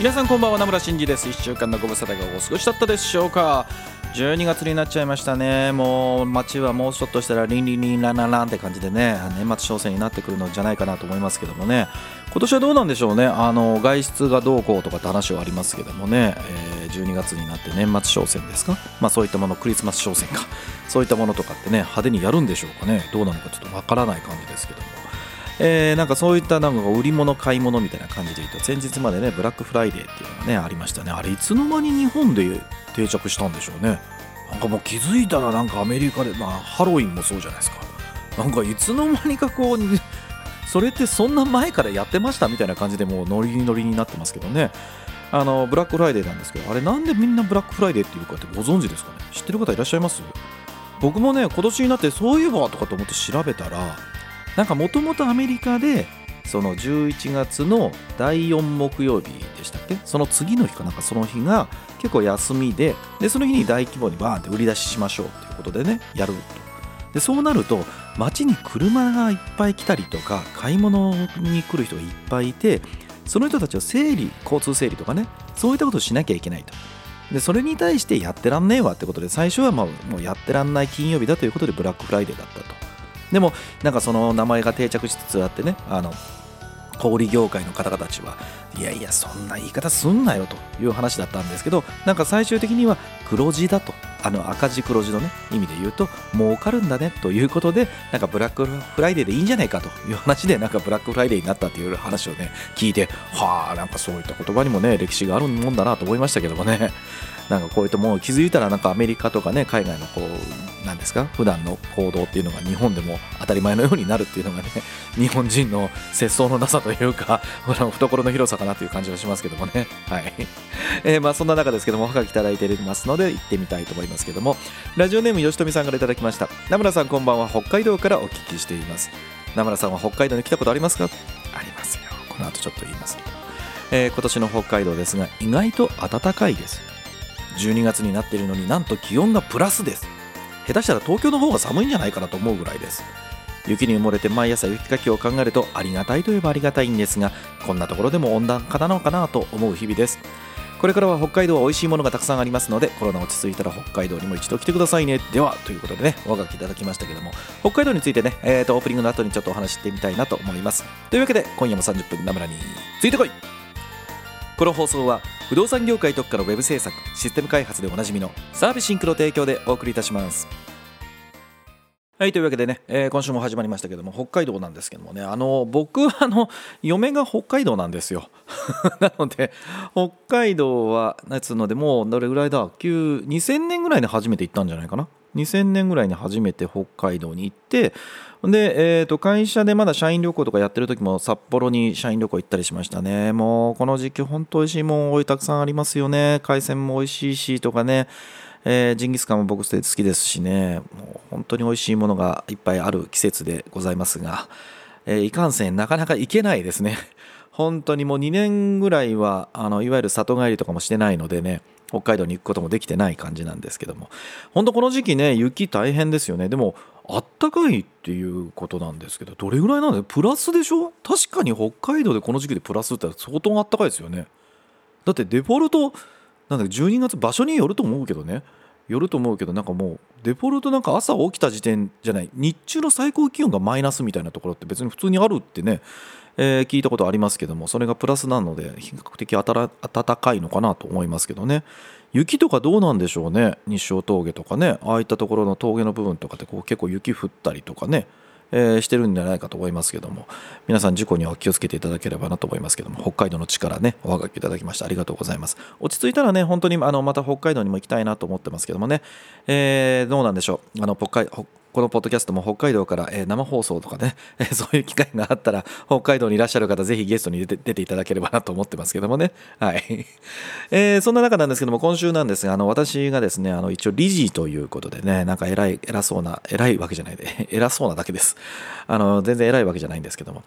皆さんこんばんは名村真司です。1週間のご無沙汰がお過ごしだったでしょうか。12月になっちゃいましたね。もう街はもうちょっとしたらリンリンリンランランランって感じでね。年末商戦になってくるのじゃないかなと思いますけどもね。今年はどうなんでしょうね。あの外出がどうこうとかって話はありますけどもね、えー、12月になって年末商戦ですか？まあそういったものクリスマス商戦か。そういったものとかってね派手にやるんでしょうかね。どうなのかちょっとわからない感じですけども。えー、なんかそういったなんか売り物買い物みたいな感じで言うと先日までねブラックフライデーっていうのがねありましたね。あれいつの間に日本で定着したんでしょうね。なんかもう気づいたらなんかアメリカでまあハロウィンもそうじゃないですか。なんかいつの間にかこう それってそんな前からやってましたみたいな感じでもうノリノリになってますけどね。あのブラックフライデーなんですけどあれなんでみんなブラックフライデーっていうかってご存知ですかね？知ってる方いらっしゃいます？僕もね今年になってそういえばとかと思って調べたらなんかもともとアメリカでその11月の第4木曜日でしたっけ？その次の日かなんかその日が結構休みででその日に大規模にバーンって売り出ししましょうっていうことでねやると。でそうなると街に車がいっぱい来たりとか買い物に来る人がいっぱいいてその人たちを整理交通整理とかねそういったことをしなきゃいけないと。でそれに対してやってらんねえわってことで最初はまあもうやってらんない金曜日だということでブラックフライデーだったと。でもなんかその名前が定着しつつあってねあの小売業界の方々たちはいやいやそんな言い方すんなよという話だったんですけどなんか最終的には黒字だと。あの赤字黒字のね意味で言うと儲かるんだねということでなんかブラックフライデーでいいんじゃないかという話でなんかブラックフライデーになったという話をね聞いてはあなんかそういった言葉にもね歴史があるもんだなと思いましたけどもね。なんかこういったもう気づいたらなんかアメリカとかね海外のこうなんですか？普段の行動っていうのが日本でも当たり前のようになるっていうのがね 日本人の節操のなさというか 懐の広さかなという感じがしますけどもね。はい、えー、まあそんな中ですけどもおはがきいただいていますので行ってみたいと思いますけどもラジオネーム吉富さんからいただきました。名村さんこんばんは。北海道からお聞きしています。名村さんは北海道に来たことありますか？ありますよ。この後ちょっと言います、えー、今年の北海道ですが意外と暖かいです。12月になっているのになんと気温がプラスです。下手したら東京の方が寒いんじゃないかなと思うぐらいです。雪に埋もれて毎朝雪かきを考えるとありがたいといえばありがたいんですがこんなところでも温暖化なのかなと思う日々です。これからは北海道は美味しいものがたくさんありますのでコロナ落ち着いたら北海道にも一度来てくださいね。ではということでねお書きいただきましたけども北海道についてね、えーと、オープニングの後にちょっとお話してみたいなと思います。というわけで今夜も30分ナムラについてこい。この放送は不動産業界特化のウェブ制作システム開発でおなじみのサービスシンクの提供でお送りいたします。はいというわけでね、えー、今週も始まりましたけども北海道なんですけどもねあの僕はあの嫁が北海道なんですよ。なので北海道は夏のでもうどれぐらいだ？9 2000年ぐらいに初めて行ったんじゃないかな？2000年ぐらいに初めて北海道に行ってで、えー、と会社でまだ社員旅行とかやってる時も札幌に社員旅行行ったりしましたね。もうこの時期本当美味しいもんたくさんありますよね。海鮮も美味しいしとかね。えー、ジンギスカンも僕好きですしね。もう本当に美味しいものがいっぱいある季節でございますが、えー、いかんせんなかなか行けないですね。本当にもう2年ぐらいはあのいわゆる里帰りとかもしてないのでね北海道に行くこともできてない感じなんですけども。本当この時期ね雪大変ですよね。でもあったかいっていうことなんですけどどれぐらいなんでプラスでしょ？確かに北海道でこの時期でプラスって相当あったかいですよね。だってデフォルトなんだ12月場所によると思うけどね。よると思うけどなんかもうデフォルトなんか朝起きた時点じゃない。日中の最高気温がマイナスみたいなところって別に普通にあるってねえー、聞いたことありますけどもそれがプラスなので比較的暖かいのかなと思いますけどね。雪とかどうなんでしょうね。日照峠とかね。ああいったところの峠の部分とかってこう結構雪降ったりとかね、えーしてるんじゃないかと思いますけども。皆さん事故には気をつけていただければなと思いますけども。北海道の地からねおはがきいただきましてありがとうございます。落ち着いたらね本当にあのまた北海道にも行きたいなと思ってますけどもね、えーどうなんでしょう。あの北海北このポッドキャストも北海道から、えー生放送とかね、えー そういう機会があったら、北海道にいらっしゃる方、ぜひゲストに出て出ていただければなと思ってますけどもね。はい。えーそんな中なんですけども、今週なんですが、あの、私がですね、あの、一応理事ということでね、なんか偉い、偉そうな、偉いわけじゃないで、偉そうなだけです。あの、全然偉いわけじゃないんですけども、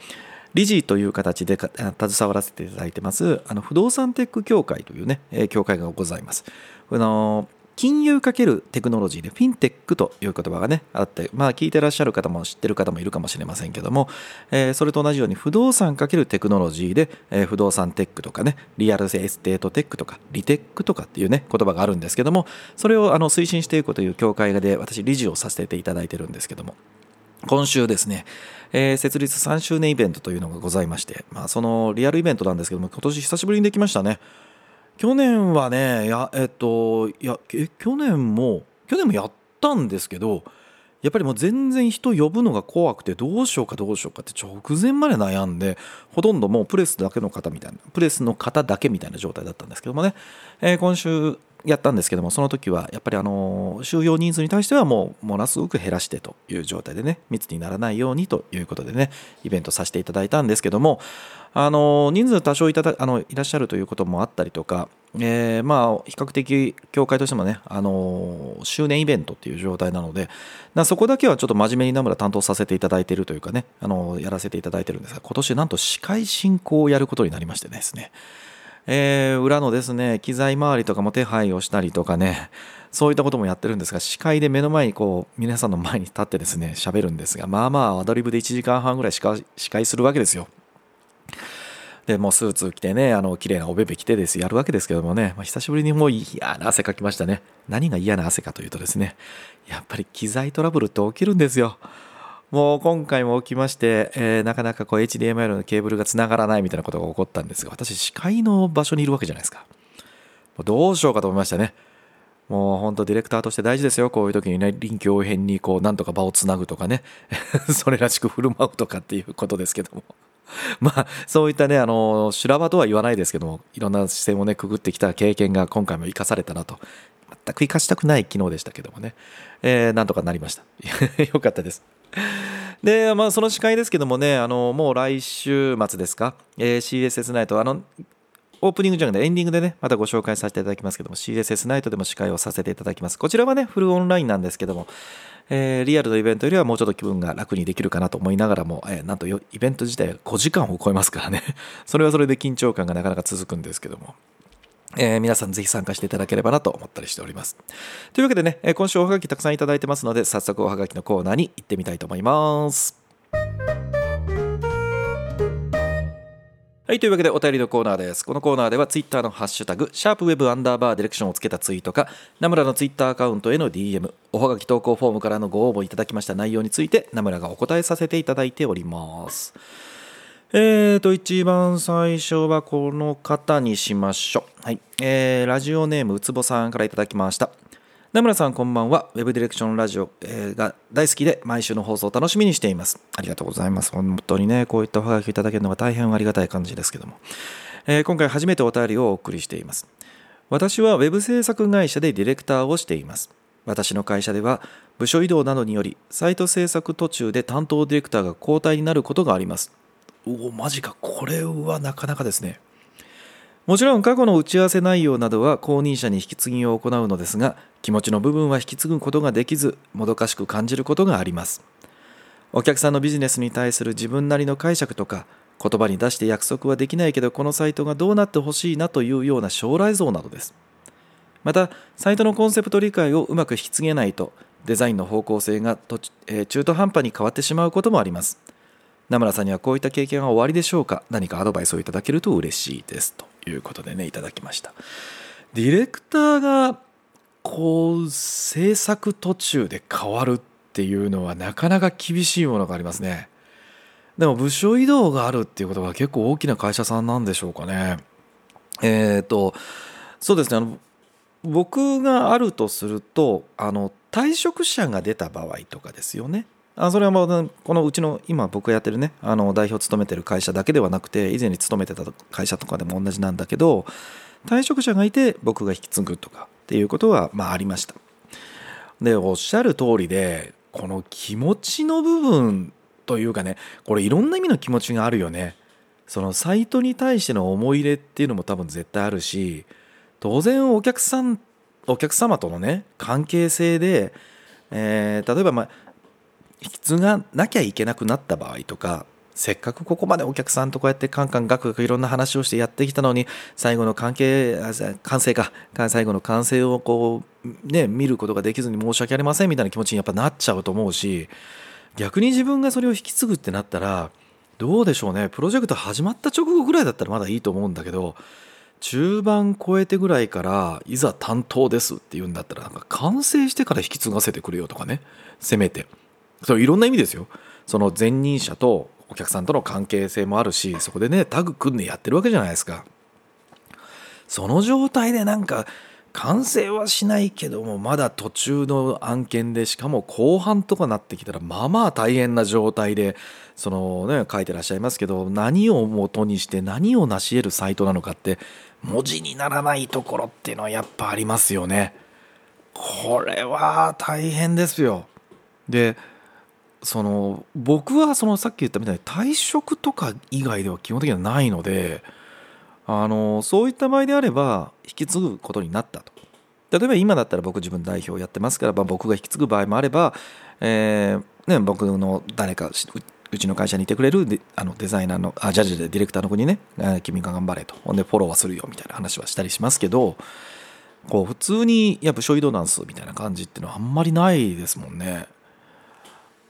理事という形で携わらせていただいてます、あの、不動産テック協会というね、協会がございます。あの金融かけるテクノロジーでフィンテックという言葉がねあってまあ聞いてらっしゃる方も知ってる方もいるかもしれませんけども、えーそれと同じように不動産かけるテクノロジーで、えー不動産テックとかねリアルエステートテックとかリテックとかっていうね言葉があるんですけどもそれをあの推進していくという協会で私理事をさせていただいてるんですけども今週ですね、えー設立3周年イベントというのがございまして、まあ、そのリアルイベントなんですけども今年久しぶりにできましたね。去年はねやえっといやえ去年も去年もやったんですけどやっぱりもう全然人呼ぶのが怖くてどうしようかどうしようかって直前まで悩んでほとんどもうプレスだけの方みたいなプレスの方だけみたいな状態だったんですけどもね、えー今週やったんですけどもその時はやっぱりあの収容人数に対してはもうものすごく減らしてという状態でね密にならないようにということでねイベントさせていただいたんですけどもあの人数多少いただあのいらっしゃるということもあったりとか、えーまあ比較的協会としてもねあの周年イベントっていう状態なのでそこだけはちょっと真面目に名村担当させていただいているというかねあのやらせていただいてるんですが今年なんと司会進行をやることになりましてですね。えー裏のですね機材周りとかも手配をしたりとかねそういったこともやってるんですが司会で目の前にこう皆さんの前に立ってですね喋るんですがまあまあアドリブで1時間半ぐらい司会するわけですよ。でもうスーツ着てねあの綺麗なおべべ着てですやるわけですけどもね、まあ、久しぶりにもう嫌な汗かきましたね。何が嫌な汗かというとですねやっぱり機材トラブルって起きるんですよ。もう今回も起きまして、えーなかなかこう HDMI のケーブルがつながらないみたいなことが起こったんですが私司会の場所にいるわけじゃないですか。どうしようかと思いましたね。もう本当ディレクターとして大事ですよ。こういう時にね臨機応変にこうなんとか場をつなぐとかね。それらしく振る舞うとかっていうことですけども。まあそういったねあの修羅場とは言わないですけどもいろんな視線をねくぐってきた経験が今回も生かされたなと。全く生かしたくない昨日でしたけどもね、えーなんとかなりました。よかったです。で、まあ、その司会ですけどもね、あのもう来週末ですか、えー CSS ナイト、あのオープニングじゃなくてエンディングでね、またご紹介させていただきますけども、CSS ナイトでも司会をさせていただきます。こちらはね、フルオンラインなんですけども、えーリアルのイベントよりはもうちょっと気分が楽にできるかなと思いながらも、えーなんとイベント自体が5時間を超えますからね、それはそれで緊張感がなかなか続くんですけども。えー皆さんぜひ参加していただければなと思ったりしております。というわけでね、えー今週おはがきたくさんいただいてますので、早速おはがきのコーナーに行ってみたいと思います。はい、というわけでお便りのコーナーです。このコーナーではツイッターのハッシュタグ、シャープウェブアンダーバーディレクションをつけたツイートか、ナムラのツイッターアカウントへの DM、おはがき投稿フォームからのご応募いただきました内容について、ナムラがお答えさせていただいております。えーと、一番最初はこの方にしましょう。はい。えー、ラジオネームうつぼさんからいただきました。名村さんこんばんは。ウェブディレクションラジオ、えーが大好きで毎週の放送を楽しみにしています。ありがとうございます。本当にね、こういったおはがきいただけるのが大変ありがたい感じですけども。えー今回初めてお便りをお送りしています。私はウェブ制作会社でディレクターをしています。私の会社では部署移動などによりサイト制作途中で担当ディレクターが交代になることがあります。おお、マジか。これはなかなかですね。もちろん過去の打ち合わせ内容などは後任者に引き継ぎを行うのですが気持ちの部分は引き継ぐことができずもどかしく感じることがありますお客さんのビジネスに対する自分なりの解釈とか言葉に出して約束はできないけどこのサイトがどうなってほしいなというような将来像などですまたサイトのコンセプト理解をうまく引き継げないとデザインの方向性が途中え中途半端に変わってしまうこともあります名村さんにはこういった経験は終わりでしょうか？何かアドバイスをいただけると嬉しいです。ということでねいただきました。ディレクターがこう制作途中で変わるっていうのはなかなか厳しいものがありますね。でも部署移動があるっていうことは結構大きな会社さんなんでしょうかね。えっ、とそうですね。あの僕があるとするとあの退職者が出た場合とかですよね。あそれはもうこのうちの今僕がやってるねあの代表を務めてる会社だけではなくて以前に勤めてた会社とかでも同じなんだけど退職者がいて僕が引き継ぐとかっていうことはまあありました。でおっしゃる通りでこの気持ちの部分というかねこれいろんな意味の気持ちがあるよね。そのサイトに対しての思い入れっていうのも多分絶対あるし当然お客さんお客様とのね関係性で、えー、例えばまあ引き継がなきゃいけなくなった場合とかせっかくここまでお客さんとこうやってカンカンガクガクいろんな話をしてやってきたのに最後の関係完成か最後の完成をこうね見ることができずに申し訳ありませんみたいな気持ちにやっぱなっちゃうと思うし逆に自分がそれを引き継ぐってなったらどうでしょうね。プロジェクト始まった直後ぐらいだったらまだいいと思うんだけど中盤超えてぐらいからいざ担当ですって言うんだったらなんか完成してから引き継がせてくれよとかね。せめて。そういろんな意味ですよその前任者とお客さんとの関係性もあるしそこでねタグ組んでやってるわけじゃないですかその状態でなんか完成はしないけどもまだ途中の案件でしかも後半とかなってきたらまあまあ大変な状態でそのね書いてらっしゃいますけど何を元にして何を成し得るサイトなのかって文字にならないところっていうのはやっぱありますよね。これは大変ですよ。でその僕はそのさっき言ったみたいに退職とか以外では基本的にはないのであのそういった場合であれば引き継ぐことになったと例えば今だったら僕自分代表やってますから、まあ、僕が引き継ぐ場合もあれば、えーね、僕の誰かうちの会社にいてくれるデあのデザイナーのあジャッジでディレクターの子にね、君が頑張れとほんでフォローはするよみたいな話はしたりしますけどこう普通にやっぱショイドナンスみたいな感じっていうのはあんまりないですもんね。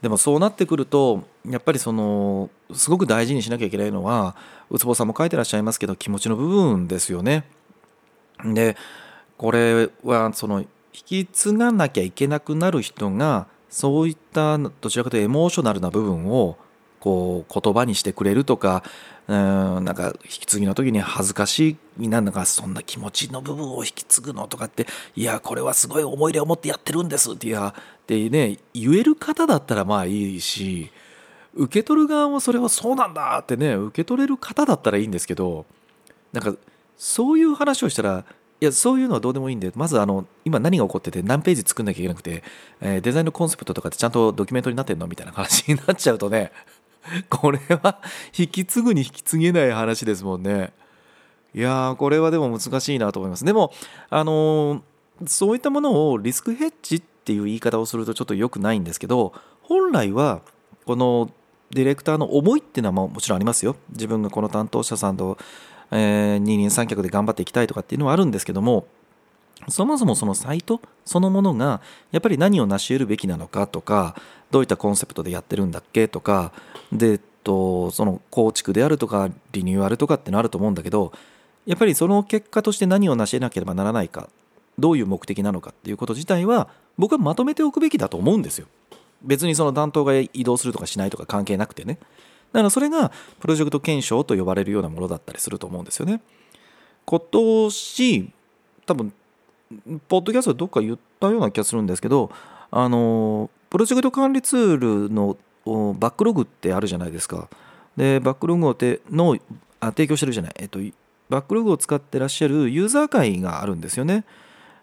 でもそうなってくるとやっぱりそのすごく大事にしなきゃいけないのはウツボさんも書いてらっしゃいますけど気持ちの部分ですよね。でこれはその引き継がなきゃいけなくなる人がそういったどちらかというとエモーショナルな部分をこう言葉にしてくれるとかうんなんか引き継ぎの時に恥ずかしいなんかそんな気持ちの部分を引き継ぐのとかっていやこれはすごい思い入れを持ってやってるんですっていやってね言える方だったらまあいいし受け取る側もそれはそうなんだってね受け取れる方だったらいいんですけどなんかそういう話をしたらいやそういうのはどうでもいいんでまずあの今何が起こってて何ページ作んなきゃいけなくて、えー、デザインのコンセプトとかってちゃんとドキュメントになってんのみたいな話になっちゃうとね これは引き継ぐに引き継げない話ですもんね。いやーこれはでも難しいなと思います。でもあのー、そういったものをリスクヘッジっていう言い方をするとちょっと良くないんですけど本来はこのディレクターの思いっていうのはもちろんありますよ。自分がこの担当者さんと、えー、二人三脚で頑張っていきたいとかっていうのはあるんですけどもそもそもそのサイトそのものがやっぱり何を成し得るべきなのかとかどういったコンセプトでやってるんだっけとかでとその構築であるとかリニューアルとかってのあると思うんだけどやっぱりその結果として何を成し得なければならないかどういう目的なのかっていうこと自体は僕はまとめておくべきだと思うんですよ。別にその担当が移動するとかしないとか関係なくてね。だからそれがプロジェクト検証と呼ばれるようなものだったりすると思うんですよね。今年多分ポッドキャストでどっか言ったような気がするんですけどあのプロジェクト管理ツールのバックログってあるじゃないですか。でバックログをてのあ提供してるじゃない、えっと、バックログを使ってらっしゃるユーザー会があるんですよね。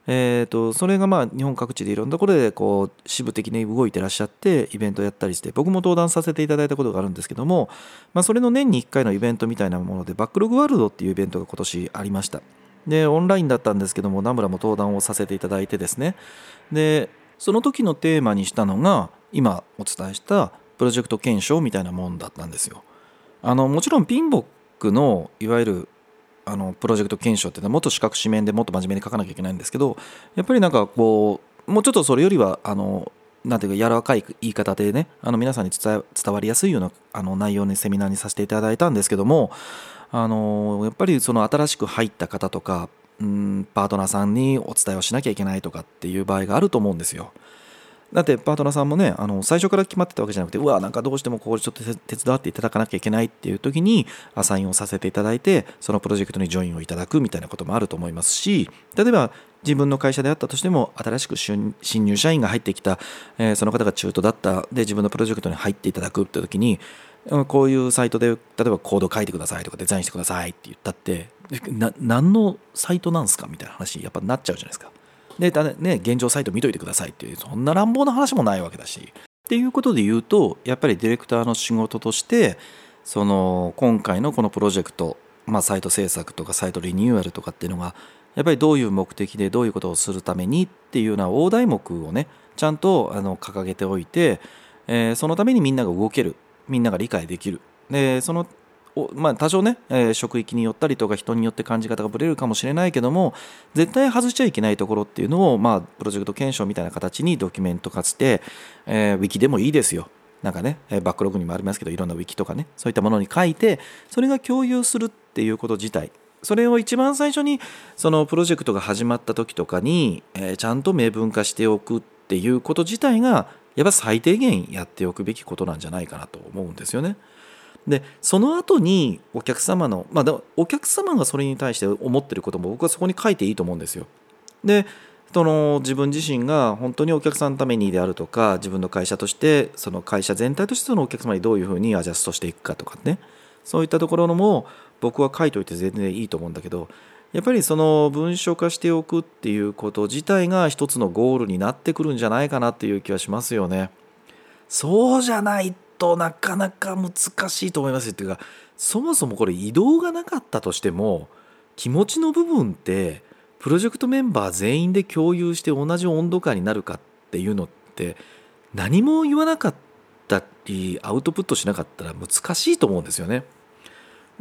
えーと、それがまあ日本各地でいろんなところでこう支部的に動いてらっしゃってイベントやったりして僕も登壇させていただいたことがあるんですけども、まあ、それの年に1回のイベントみたいなものでバックログワールドっていうイベントが今年ありました。でオンラインだったんですけどもナムラも登壇をさせていただいてですね。でその時のテーマにしたのが今お伝えしたプロジェクト検証みたいなもんだったんですよ。あのもちろんピンボックのいわゆるあのプロジェクト検証っていうのはもっと四角紙面でもっと真面目に書かなきゃいけないんですけどやっぱりなんかこうもうちょっとそれよりはあのなんていうか柔らかい言い方でねあの皆さんに伝わりやすいようなあの内容にセミナーにさせていただいたんですけどもあのやっぱりその新しく入った方とかうんパートナーさんにお伝えをしなきゃいけないとかっていう場合があると思うんですよ。だってパートナーさんもねあの最初から決まってたわけじゃなくてうわなんかどうしてもここでちょっと手伝っていただかなきゃいけないっていう時にアサインをさせていただいてそのプロジェクトにジョインをいただくみたいなこともあると思いますし例えば自分の会社であったとしても新しく新入社員が入ってきた、えー、その方が中途だったで自分のプロジェクトに入っていただくって時にこういうサイトで例えばコード書いてくださいとかデザインしてくださいって言ったってな何のサイトなんすかみたいな話やっぱなっちゃうじゃないですか。でだね現状サイト見といてくださいっていうそんな乱暴な話もないわけだし。っていうことで言うとやっぱりディレクターの仕事としてその今回のこのプロジェクト、まあ、サイト制作とかサイトリニューアルとかっていうのがやっぱりどういう目的でどういうことをするためにっていうような大題目をねちゃんとあの掲げておいて、えー、そのためにみんなが動けるみんなが理解できる。でそのまあ、多少ね、えー、職域によったりとか人によって感じ方がぶれるかもしれないけども絶対外しちゃいけないところっていうのを、まあ、プロジェクト検証みたいな形にドキュメント化して、えー、ウィキでもいいですよ。なんかねバックログにもありますけどいろんなウィキとかねそういったものに書いてそれが共有するっていうこと自体。それを一番最初にそのプロジェクトが始まった時とかに、えー、ちゃんと明文化しておくっていうこと自体がやっぱ最低限やっておくべきことなんじゃないかなと思うんですよね。でその後にお客様のまあお客様がそれに対して思ってることも僕はそこに書いていいと思うんですよ。でその自分自身が本当にお客さんのためにであるとか自分の会社としてその会社全体としてそのお客様にどういうふうにアジャストしていくかとかねそういったところのも僕は書いといて全然いいと思うんだけどやっぱりその文書化しておくっていうこと自体が一つのゴールになってくるんじゃないかなっていう気はしますよね。そうじゃないとなかなか難しいと思いますっていうかそもそもこれ移動がなかったとしても気持ちの部分ってプロジェクトメンバー全員で共有して同じ温度感になるかっていうのって何も言わなかったりアウトプットしなかったら難しいと思うんですよね。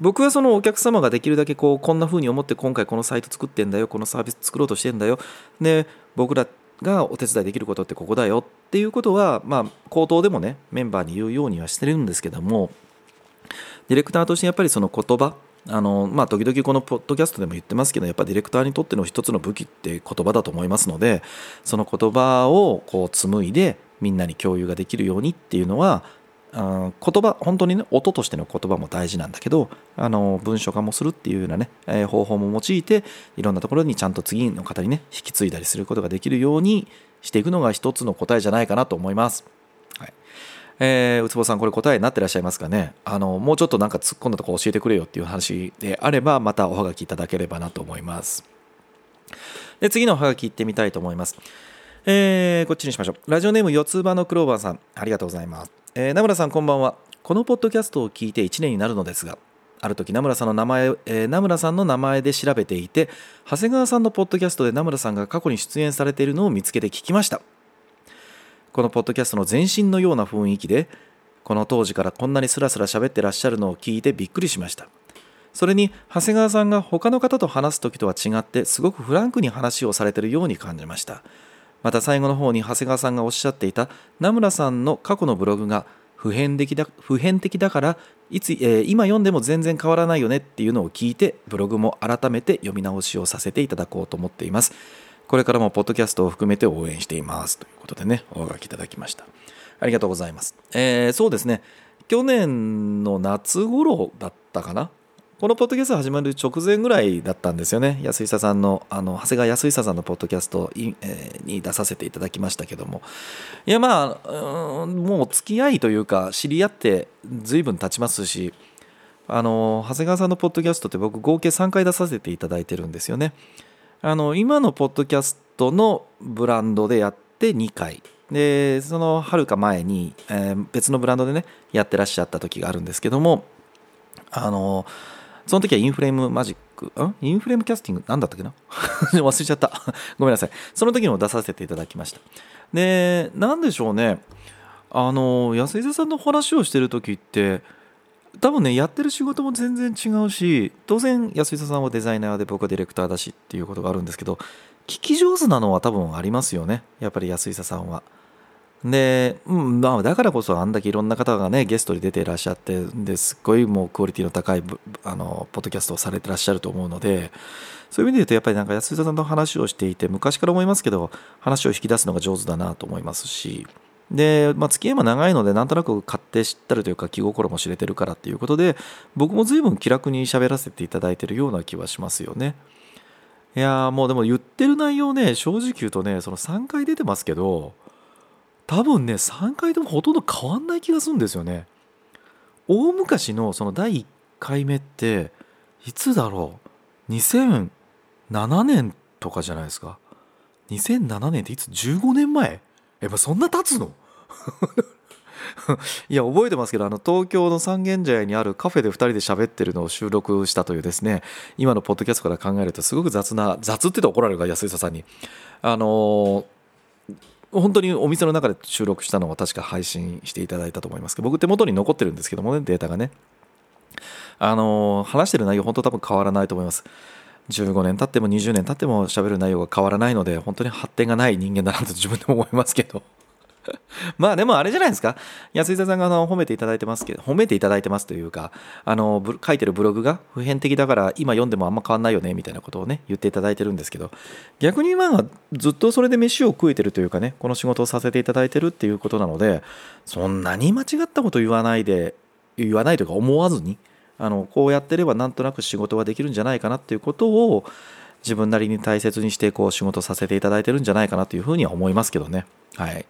僕はそのお客様ができるだけこうこんな風に思って今回このサイト作ってんだよこのサービス作ろうとしてんだよ。で僕らがお手伝いできることってここだよっていうことはまあ口頭でもねメンバーに言うようにはしてるんですけどもディレクターとしてやっぱりその言葉あのまあ時々このポッドキャストでも言ってますけどやっぱディレクターにとっての一つの武器って言葉だと思いますのでその言葉をこう紡いでみんなに共有ができるようにっていうのは言葉本当にね音としての言葉も大事なんだけどあの文書化もするっていうようなね、え、方法も用いていろんなところにちゃんと次の方にね引き継いだりすることができるようにしていくのが一つの答えじゃないかなと思います。はいえー、うつぼさんこれ答えになってらっしゃいますかね？あのもうちょっとなんか突っ込んだとこ教えてくれよっていう話であればまたおはがきいただければなと思います。で次のおはがき行ってみたいと思います。えー、こっちにしましょう。ラジオネーム四つ葉のクローバーさん、ありがとうございます。えー、名村さんこんばんはこのポッドキャストを聞いて1年になるのですがある時名村さんの名前、えー、名村さんの名前で調べていて長谷川さんのポッドキャストで名村さんが過去に出演されているのを見つけて聞きましたこのポッドキャストの前身のような雰囲気でこの当時からこんなにスラスラ喋ってらっしゃるのを聞いてびっくりしましたそれに長谷川さんが他の方と話す時とは違ってすごくフランクに話をされているように感じましたまた最後の方に長谷川さんがおっしゃっていた名村さんの過去のブログが普遍的だ普遍的だからいつ、えー、今読んでも全然変わらないよねっていうのを聞いてブログも改めて読み直しをさせていただこうと思っています。これからもポッドキャストを含めて応援しています。ということでねお書きいただきました。ありがとうございます、えー、そうですね。去年の夏頃だったかな？このポッドキャスト始まる直前ぐらいだったんですよね。安久さんのあの長谷川安久さんのポッドキャストに,、出させていただきましたけども。いやまあもう付き合いというか知り合って随分経ちますしあの長谷川さんのポッドキャストって僕合計3回出させていただいてるんですよね。あの今のポッドキャストのブランドでやって2回。でそのはるか前に、えー、別のブランドでねやってらっしゃった時があるんですけどもあのその時はインフレームマジック、ん？インフレームキャスティング、なんだったっけな？忘れちゃった。ごめんなさい。その時にも出させていただきました。で、なんでしょうね。あの、安井さんの話をしてる時って、多分ね、やってる仕事も全然違うし、当然安井さんはデザイナーで僕はディレクターだしっていうことがあるんですけど、聞き上手なのは多分ありますよね。やっぱり安井さんは。で、うんまあ、だからこそあんだけいろんな方がねゲストに出ていらっしゃってですっごいもうクオリティの高いあのポッドキャストをされてらっしゃると思うのでそういう意味で言うとやっぱりなんか安田さんと話をしていて昔から思いますけど話を引き出すのが上手だなと思いますしで、まあ、付き合いも長いのでなんとなく勝手知ったるというか気心も知れてるからっていうことで僕も随分気楽に喋らせていただいてるような気はしますよね。いやーもうでも言ってる内容ね正直言うとねその3回出てますけど多分ね3回ともほとんど変わんない気がするんですよね。大昔のその第1回目っていつだろう？2007年とかじゃないですか？2007年っていつ15年前？えまそんな経つの？いや覚えてますけどあの東京の三軒茶屋にあるカフェで2人で喋ってるのを収録したというですね今のポッドキャストから考えるとすごく雑な雑って言って怒られるから安井さんに。あのー本当にお店の中で収録したのは確か配信していただいたと思いますけど僕手元に残ってるんですけどもねデータがね。あの話してる内容本当多分変わらないと思います。15年経っても20年経っても喋る内容が変わらないので本当に発展がない人間だなと自分でも思いますけど。まあでもあれじゃないですか安井さんがあの褒めていただいてますけど褒めていただいてますというかあの書いてるブログが普遍的だから今読んでもあんま変わんないよねみたいなことをね言っていただいてるんですけど逆にまあずっとそれで飯を食えてるというかねこの仕事をさせていただいてるっていうことなのでそんなに間違ったこと言わないで言わないというか思わずにあのこうやってればなんとなく仕事ができるんじゃないかなっていうことを自分なりに大切にしてこう仕事させていただいてるんじゃないかなというふうには思いますけどね。はい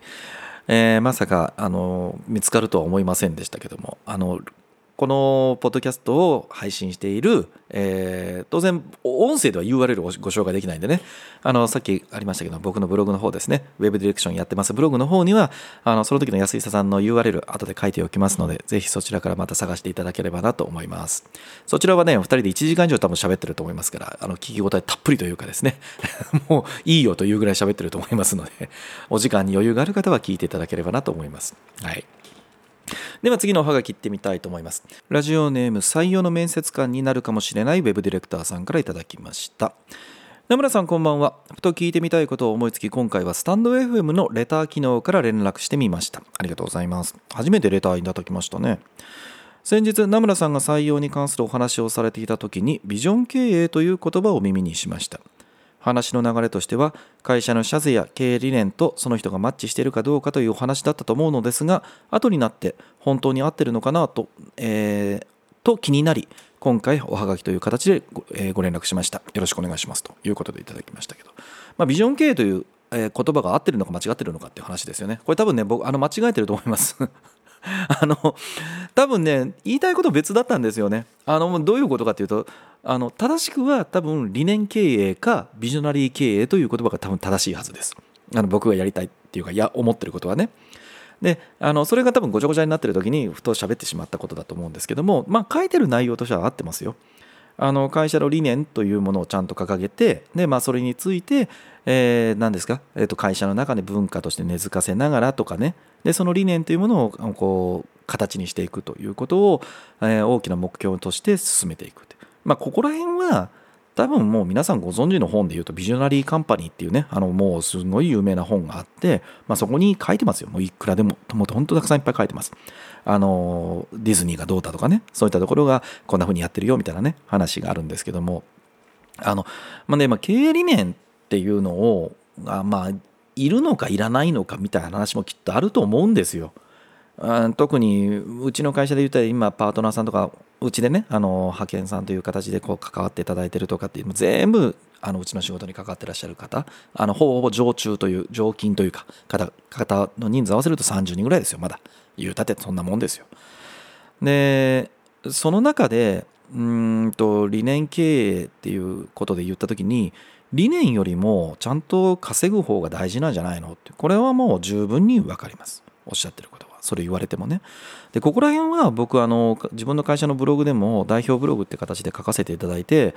えーまさかあの見つかるとは思いませんでしたけどもあのこのポッドキャストを配信している、えー当然音声では URL をご紹介できないんでね。あのさっきありましたけど僕のブログの方ですね。ウェブディレクションやってます。ブログの方にはあのその時の安井さんの URL 後で書いておきますのでぜひそちらからまた探していただければなと思います。そちらはね2人で1時間以上多分喋ってると思いますからあの聞き応えたっぷりというかですね。もういいよというぐらい喋ってると思いますのでお時間に余裕がある方は聞いていただければなと思います。はい。では次のおはがきいってみたいと思います。ラジオネーム採用の面接官になるかもしれないウェブディレクターさんからいただきました。名村さんこんばんは。ふと聞いてみたいことを思いつき今回はスタンド FM のレター機能から連絡してみました。ありがとうございます。初めてレターいただきましたね。先日名村さんが採用に関するお話をされていた時にビジョン経営という言葉を耳にしました。話の流れとしては会社の社税や経営理念とその人がマッチしているかどうかというお話だったと思うのですが後になって本当に合ってるのかなと,、えーと気になり今回おはがきという形でご,、えーご連絡しました。よろしくお願いしますということでいただきましたけど、まあ、ビジョン経営という、えー言葉が合ってるのか間違ってるのかっていう話ですよね。これ多分ね僕あの間違えてると思います。あの多分ね言いたいこと別だったんですよね。あのどういうことかというとあの正しくは多分理念経営かビジョナリー経営という言葉が多分正しいはずです。あの僕がやりたいっていうかいや思ってることはね。であのそれが多分ごちゃごちゃになってる時にふと喋ってしまったことだと思うんですけどもまあ書いてる内容としては合ってますよ。あの会社の理念というものをちゃんと掲げてで、まあ、それについて、えー何ですか、えーと会社の中で文化として根付かせながらとかね。でその理念というものをこう形にしていくということを、えー大きな目標として進めていくってまあ、ここら辺は多分もう皆さんご存知の本で言うとビジョナリーカンパニーっていうねあのもうすごい有名な本があって、まあ、そこに書いてますよ。もういくらでももう本当たくさんいっぱい書いてます。あのディズニーがどうだとかねそういったところがこんな風にやってるよみたいなね話があるんですけども。あの、まあねまあ、経営理念っていうのをあまあいるのかいらないのかみたいな話もきっとあると思うんですよ。うん特にうちの会社で言ったら今パートナーさんとかうちでねあの派遣さんという形でこう関わっていただいてるとかっていうの全部あのうちの仕事に関わってらっしゃる方あのほぼほぼ常駐という常勤というか方方の人数合わせると30人ぐらいですよまだ。言うたってそんなもんですよ。でその中でうんと理念経営っていうことで言った時に理念よりもちゃんと稼ぐ方が大事なんじゃないのってこれはもう十分に分かります。おっしゃってること。それ言われてもね。でここら辺は僕あの自分の会社のブログでも代表ブログって形で書かせていただいて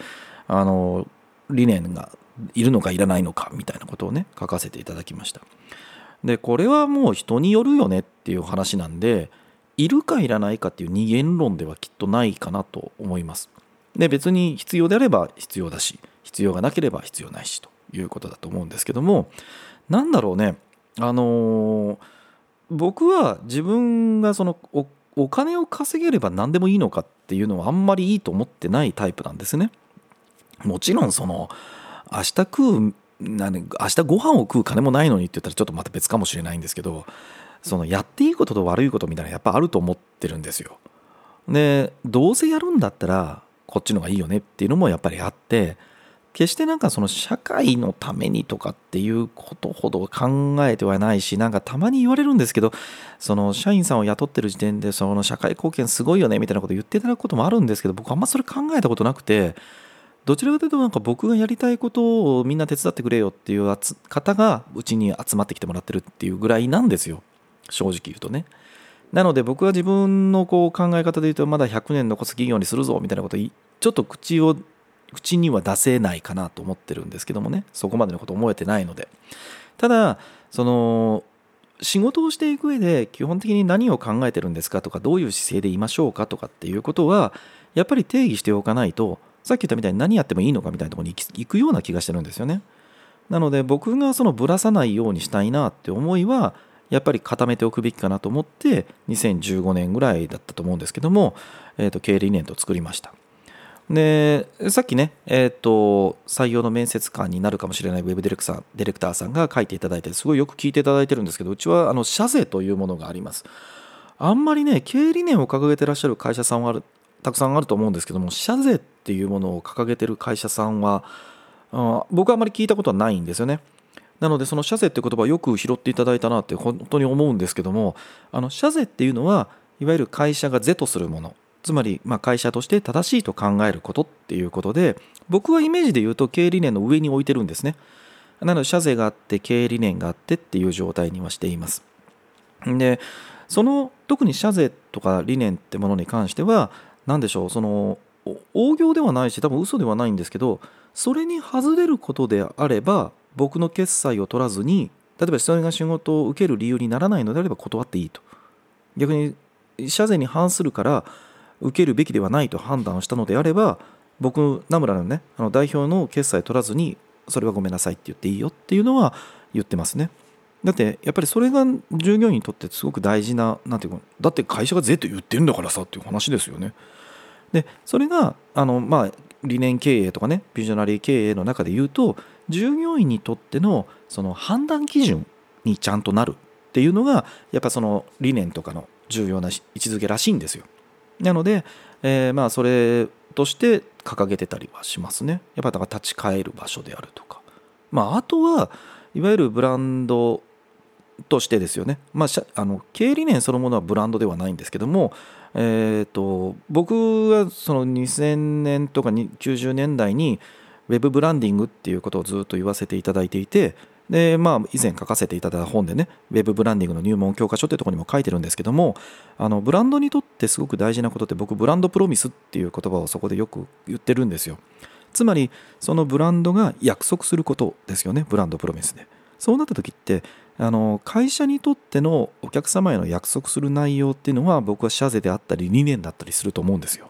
あの理念がいるのかいらないのかみたいなことをね書かせていただきました。でこれはもう人によるよねっていう話なんでいるかいらないかっていう二元論ではきっとないかなと思います。で別に必要であれば必要だし必要がなければ必要ないしということだと思うんですけどもなんだろうね。あのー僕は自分がそのおお金を稼げれば何でもいいのかっていうのはあんまりいいと思ってないタイプなんですね。もちろんその明日食う何明日ご飯を食う金もないのにって言ったらちょっとまた別かもしれないんですけどそのやっていいことと悪いことみたいなやっぱあると思ってるんですよ。でどうせやるんだったらこっちの方がいいよねっていうのもやっぱりあって決してなんかその社会のためにとかっていうことほど考えてはないしなんかたまに言われるんですけどその社員さんを雇ってる時点でその社会貢献すごいよねみたいなこと言っていただくこともあるんですけど僕あんまそれ考えたことなくてどちらかというとなんか僕がやりたいことをみんな手伝ってくれよっていう方がうちに集まってきてもらってるっていうぐらいなんですよ正直言うとね。なので僕は自分のこう考え方で言うとまだ100年残す企業にするぞみたいなことちょっと口を口には出せないかなと思ってるんですけどもね。そこまでのこと思えてないので。ただその仕事をしていく上で基本的に何を考えてるんですかとかどういう姿勢でいましょうかとかっていうことはやっぱり定義しておかないとさっき言ったみたいに何やってもいいのかみたいなとこに行くような気がしてるんですよね。なので僕がそのぶらさないようにしたいなって思いはやっぱり固めておくべきかなと思って2015年ぐらいだったと思うんですけども、えー、と経営理念と作りました。でさっきね、えーと、採用の面接官になるかもしれないウェブディレクターディレクターさんが書いていただいてすごいよく聞いていただいてるんですけどうちはあの社税というものがあります。あんまりね経営理念を掲げてらっしゃる会社さんはあるたくさんあると思うんですけども社税っていうものを掲げてる会社さんはあ僕はあまり聞いたことはないんですよね。なのでその社税って言葉をよく拾っていただいたなって本当に思うんですけどもあの社税っていうのはいわゆる会社が是とするもの。つまりま会社として正しいと考えることっていうことで僕はイメージで言うと経営理念の上に置いてるんですね。なので社税があって経営理念があってっていう状態にはしています。でその特に社税とか理念ってものに関しては何でしょうその大行ではないし多分嘘ではないんですけどそれに外れることであれば僕の決済を取らずに例えばそれが仕事を受ける理由にならないのであれば断っていいと。逆に社税に反するから受けるべきではないと判断をしたのであれば僕名村のねあの代表の決済取らずにそれはごめんなさいって言っていいよっていうのは言ってますね。だってやっぱりそれが従業員にとってすごく大事ななんていうかだって会社がぜって言ってるんだからさっていう話ですよね。でそれがあのまあ理念経営とかねビジョナリー経営の中で言うと従業員にとってのその判断基準にちゃんとなるっていうのがやっぱその理念とかの重要な位置づけらしいんですよ。なので、えー、まあそれとして掲げてたりはしますね。やっぱだから立ち返る場所であるとか。まああとはいわゆるブランドとしてですよね、まあ、あの経営理念そのものはブランドではないんですけども、えーと、僕はその2000年とか90年代にウェブブランディングっていうことをずっと言わせていただいていてでまあ以前書かせていただいた本でねウェブブランディングの入門教科書ってところにも書いてるんですけどもあのブランドにとってすごく大事なことって僕ブランドプロミスっていう言葉をそこでよく言ってるんですよ。つまりそのブランドが約束することですよねブランドプロミスで。そうなった時ってあの会社にとってのお客様への約束する内容っていうのは僕は社税であったり理念だったりすると思うんですよ。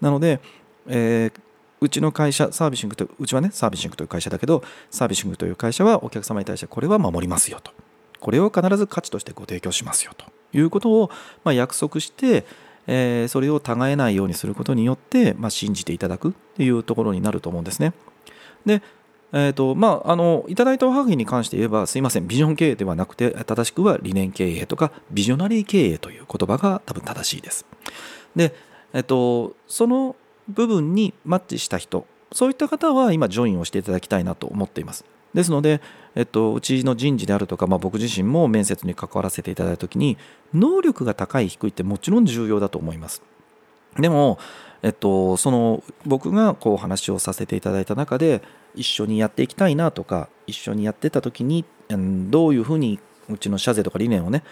なので、えー、うちの会社サービシングとうちはねサービシングという会社だけどサービシングという会社はお客様に対してこれは守りますよと。これを必ず価値としてご提供しますよということを、ま、約束して、え、それを違えないようにすることによって、ま、信じていただくっていうところになると思うんですね。でえーとまあ、あのいただいたおはがきに関して言えばすいませんビジョン経営ではなくて正しくは理念経営とかビジョナリー経営という言葉が多分正しいです。で、えーとその部分にマッチした人。そういった方は今ジョインをしていただきたいなと思っています。ですので、えっと、うちの人事であるとか、まあ、僕自身も面接に関わらせていただいた時に能力が高い低いってもちろん重要だと思います。でも、えっと、その僕がこう話をさせていただいた中で一緒にやっていきたいなとか一緒にやってた時にどういうふうにうちの社税とか理念をね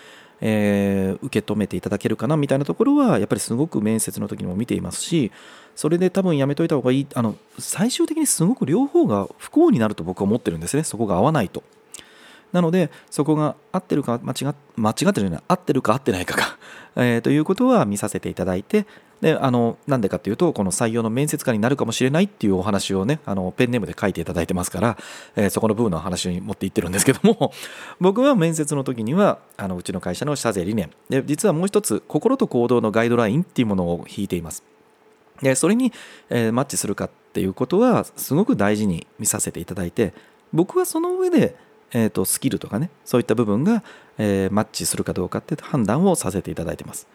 えー、受け止めていただけるかなみたいなところはやっぱりすごく面接の時にも見ていますしそれで多分やめといた方がいいあの最終的にすごく両方が不幸になると僕は思ってるんですねそこが合わないと。なのでそこが合ってるか間違間違ってるじゃな合ってるか合ってないかか、え、ということは見させていただいてであのなんでかっていうとこの採用の面接官になるかもしれないっていうお話をねあのペンネームで書いていただいてますから、えー、そこの部分の話に持っていってるんですけども 僕は面接の時にはあのうちの会社の社税理念。で実はもう一つ心と行動のガイドラインっていうものを引いています。でそれに、えー、マッチするかっていうことはすごく大事に見させていただいて僕はその上でえーと、スキルとかねそういった部分が、えー、マッチするかどうかって判断をさせていただいてます。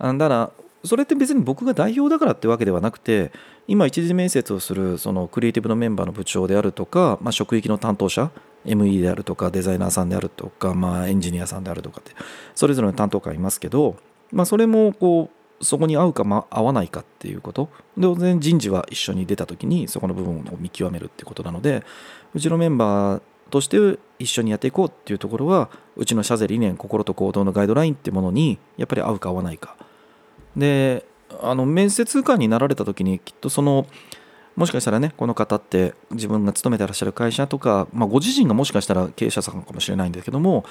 だからそれって別に僕が代表だからってわけではなくて今一次面接をするそのクリエイティブのメンバーの部長であるとか、まあ、職域の担当者 ME であるとかデザイナーさんであるとか、まあ、エンジニアさんであるとかってそれぞれの担当官いますけど、まあ、それもこうそこに合うか、ま合わないかっていうこと。で当然人事は一緒に出た時にそこの部分を見極めるっていうことなのでうちのメンバーとして一緒にやっていこうっていうところはうちの社税理念心と行動のガイドラインってものにやっぱり合うか合わないかであの面接官になられた時にきっとそのもしかしたらねこの方って自分が勤めてらっしゃる会社とか、まあ、ご自身がもしかしたら経営者さんかもしれないんですけども、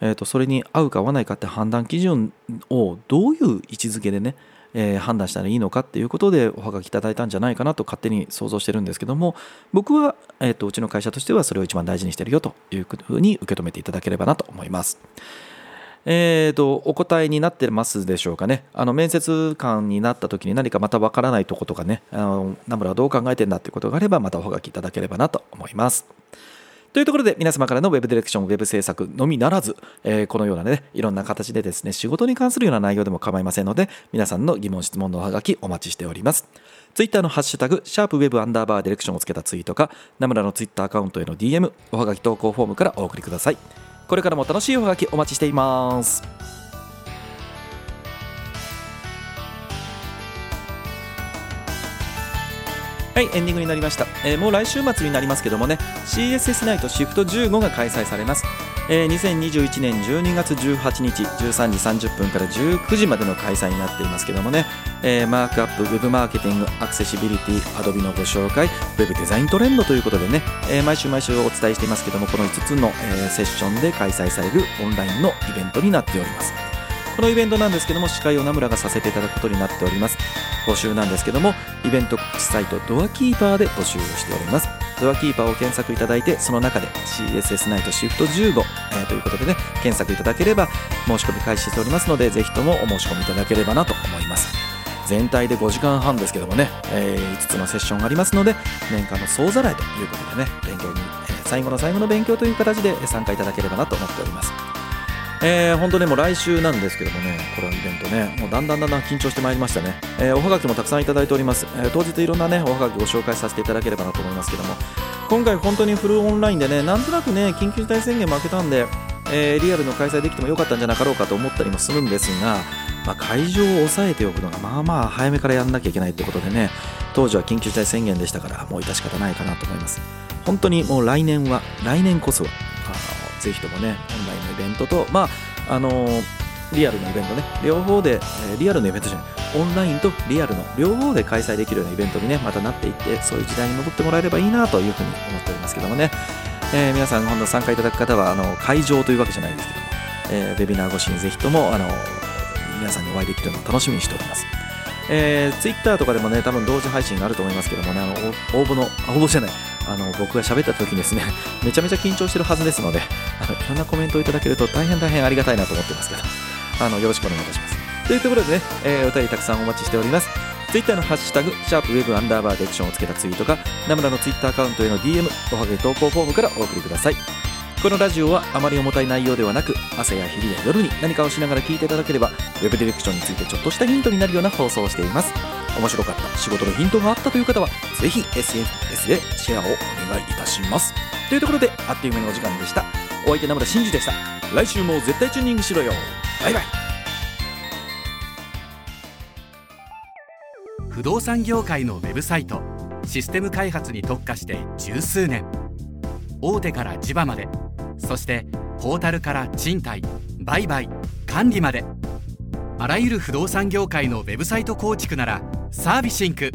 えー、とそれに合うか合わないかって判断基準をどういう位置づけでねえー、判断したらいいのかっていうことでおはがきいただいたんじゃないかなと勝手に想像してるんですけども僕は、えーと、うちの会社としてはそれを一番大事にしてるよというふうに受け止めていただければなと思います。えーと、お答えになってますでしょうかね。あの面接官になった時に何かまたわからないとことかね、あのナムラはどう考えてんだっていうことがあればまたおはがきいただければなと思います。というところで皆様からの Web ディレクション、Web 制作のみならず、えー、このようなね、いろんな形でですね、仕事に関するような内容でも構いませんので、皆さんの疑問、質問のおはがきお待ちしております。ツイッターのハッシュタグ、シャープウェブアンダーバーディレクションをつけたツイートか、ナムラのツイッターアカウントへの DM、おはがき投稿フォームからお送りください。これからも楽しいおはがきお待ちしています。はいエンディングになりました、えー、もう来週末になりますけどもね CSS ナイトシフト15が開催されます、えー、2021年12月18日13時30分から19時までの開催になっていますけどもね、えー、マークアップウェブマーケティングアクセシビリティアドビのご紹介ウェブデザイントレンドということでね、えー、毎週毎週お伝えしていますけどもこの5つの、えー、セッションで開催されるオンラインのイベントになっております。このイベントなんですけども司会を名村がさせていただくことになっております。募集なんですけどもイベント告知サイトドアキーパーで募集をしております。ドアキーパーを検索いただいてその中で CSS ナイトシフト15、えー、ということでね検索いただければ申し込み開始しておりますのでぜひともお申し込みいただければなと思います。全体で5時間半ですけどもね、えー、5つのセッションがありますので年間の総ざらいということでね勉強に、えー、最後の最後の勉強という形で参加いただければなと思っております。えー、本当ね、もう来週なんですけどもね、これはイベントね、もうだんだんだんだん緊張してまいりましたね。えー、おはがきもたくさんいただいております。えー、当日いろんなね、おはがきご紹介させていただければなと思いますけども、今回本当にフルオンラインでね、なんとなくね、緊急事態宣言も明けたんで、え、リアルの開催できてもよかったんじゃなかろうかと思ったりもするんですが、まあ、会場を抑えておくのがまあまあ早めからやんなきゃいけないってことでね、当時は緊急事態宣言でしたから、もう致し方ないかなと思います。本当にもう来年は、来年こそは、ぜひともね、オンラインのイベントと、まあ、あのリアルのイベントね、両方で、えリアルのイベントじゃない、オンラインとリアルの両方で開催できるようなイベントにね、またなっていって、そういう時代に戻ってもらえればいいなというふうに思っておりますけどもね、えー、皆さん、今度参加いただく方は、あの会場というわけじゃないですけども、えー、ウェビナー越しにぜひとも、あの皆さんにお会いできるのを楽しみにしております。えー、ツイッターとかでもね、多分同時配信があると思いますけどもね、あの応募の、応募じゃない、あの僕が喋った時にですね、めちゃめちゃ緊張してるはずですので、あのいろんなコメントをいただけると大変大変ありがたいなと思ってますけど、あのよろしくお願いいたします。というところでね、えー、お便りたくさんお待ちしております。ツイッターのハッシュタグ、シャープウェブアンダーバーディクションをつけたツイートか、ナムラのツイッターアカウントへの DM、おはげ投稿フォームからお送りください。このラジオはあまり重たい内容ではなく朝や昼や夜に何かをしながら聞いていただければ Web ディレクションについてちょっとしたヒントになるような放送をしています面白かった仕事のヒントがあったという方はぜひ SNS でシェアをお願いいたしますというところであっという間のお時間でしたお相手名村真司でした。来週も絶対チューニングしろよ。バイバイ。不動産業界のウェブサイトシステム開発に特化して十数年。大手から地場まで。そしてポータルから賃貸売買管理まで。あらゆる不動産業界のウェブサイト構築ならサービシンク。